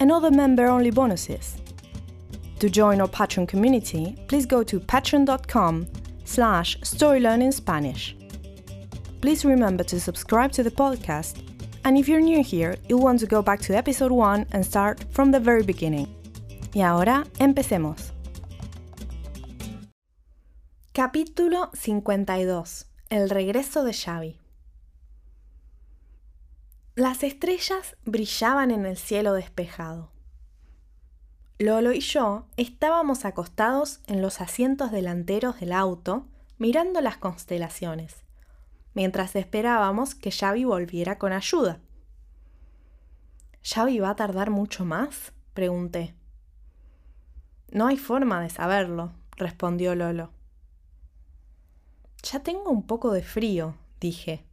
and other member-only bonuses. To join our Patreon community, please go to patreon.com slash storylearningspanish. Please remember to subscribe to the podcast, and if you're new here, you'll want to go back to episode 1 and start from the very beginning. Y ahora, empecemos. Capítulo 52. El regreso de Xavi. Las estrellas brillaban en el cielo despejado. Lolo y yo estábamos acostados en los asientos delanteros del auto mirando las constelaciones, mientras esperábamos que Xavi volviera con ayuda. ¿Xavi va a tardar mucho más? pregunté. No hay forma de saberlo, respondió Lolo. Ya tengo un poco de frío, dije.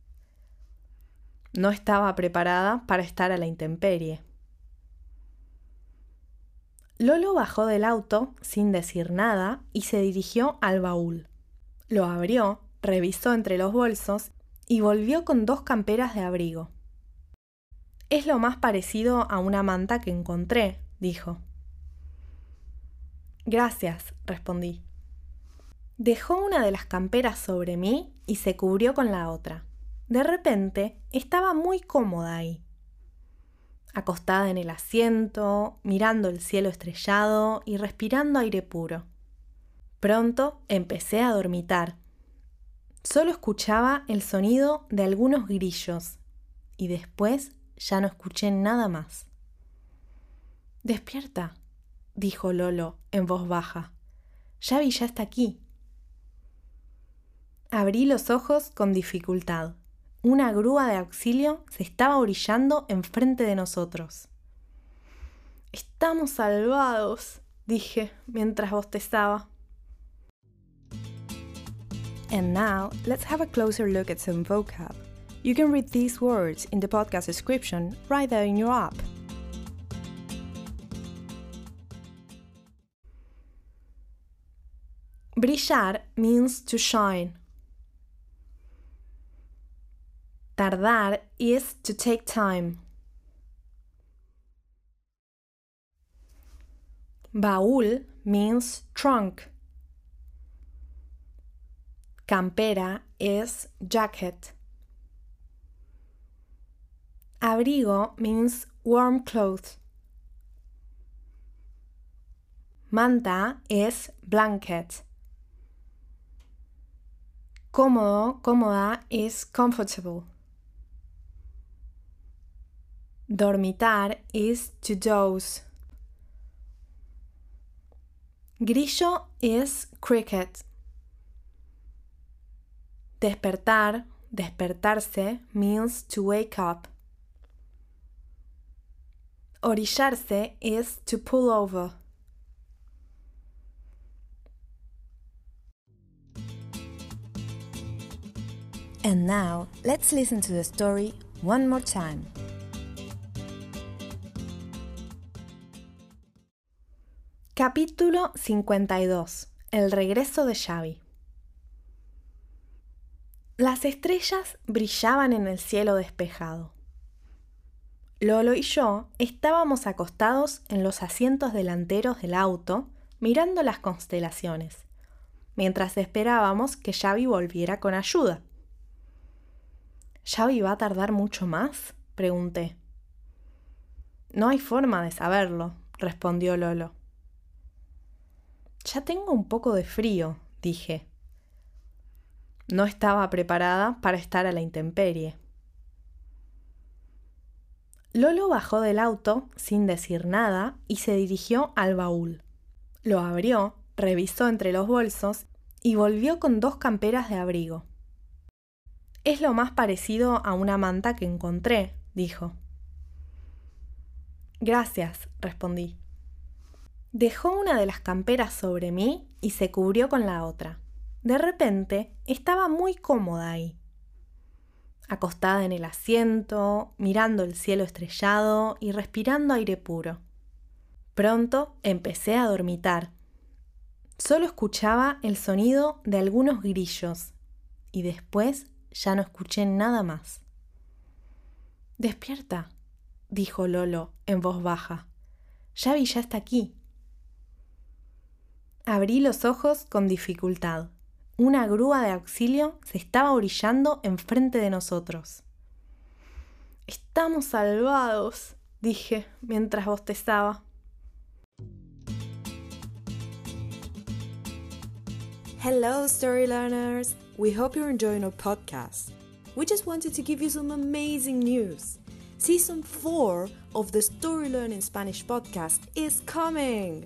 No estaba preparada para estar a la intemperie. Lolo bajó del auto sin decir nada y se dirigió al baúl. Lo abrió, revisó entre los bolsos y volvió con dos camperas de abrigo. Es lo más parecido a una manta que encontré, dijo. Gracias, respondí. Dejó una de las camperas sobre mí y se cubrió con la otra. De repente estaba muy cómoda ahí, acostada en el asiento, mirando el cielo estrellado y respirando aire puro. Pronto empecé a dormitar. Solo escuchaba el sonido de algunos grillos y después ya no escuché nada más. Despierta, dijo Lolo en voz baja. Xavi ya está aquí. Abrí los ojos con dificultad una grúa de auxilio se estaba orillando enfrente de nosotros. Estamos salvados, dije mientras bostezaba. And now, let's have a closer look at some vocab. You can read these words in the podcast description right there in your app. Brillar means to shine. Tardar is to take time. Baúl means trunk. Campera is jacket. Abrigo means warm clothes. Manta is blanket. Cómodo, cómoda is comfortable. Dormitar is to doze. Grillo is cricket. Despertar, despertarse means to wake up. Orillarse is to pull over. And now, let's listen to the story one more time. Capítulo 52. El regreso de Xavi. Las estrellas brillaban en el cielo despejado. Lolo y yo estábamos acostados en los asientos delanteros del auto mirando las constelaciones, mientras esperábamos que Xavi volviera con ayuda. ¿Xavi va a tardar mucho más? pregunté. No hay forma de saberlo, respondió Lolo. Ya tengo un poco de frío, dije. No estaba preparada para estar a la intemperie. Lolo bajó del auto sin decir nada y se dirigió al baúl. Lo abrió, revisó entre los bolsos y volvió con dos camperas de abrigo. Es lo más parecido a una manta que encontré, dijo. Gracias, respondí. Dejó una de las camperas sobre mí y se cubrió con la otra. De repente estaba muy cómoda ahí, acostada en el asiento, mirando el cielo estrellado y respirando aire puro. Pronto empecé a dormitar. Solo escuchaba el sonido de algunos grillos y después ya no escuché nada más. Despierta, dijo Lolo en voz baja. Yavi ya está aquí. Abrí los ojos con dificultad. Una grúa de auxilio se estaba orillando enfrente de nosotros. Estamos salvados, dije mientras bostezaba. Hello, story learners! We hope you're enjoying our podcast. We just wanted to give you some amazing news. Season 4 of the Story Learning Spanish podcast is coming!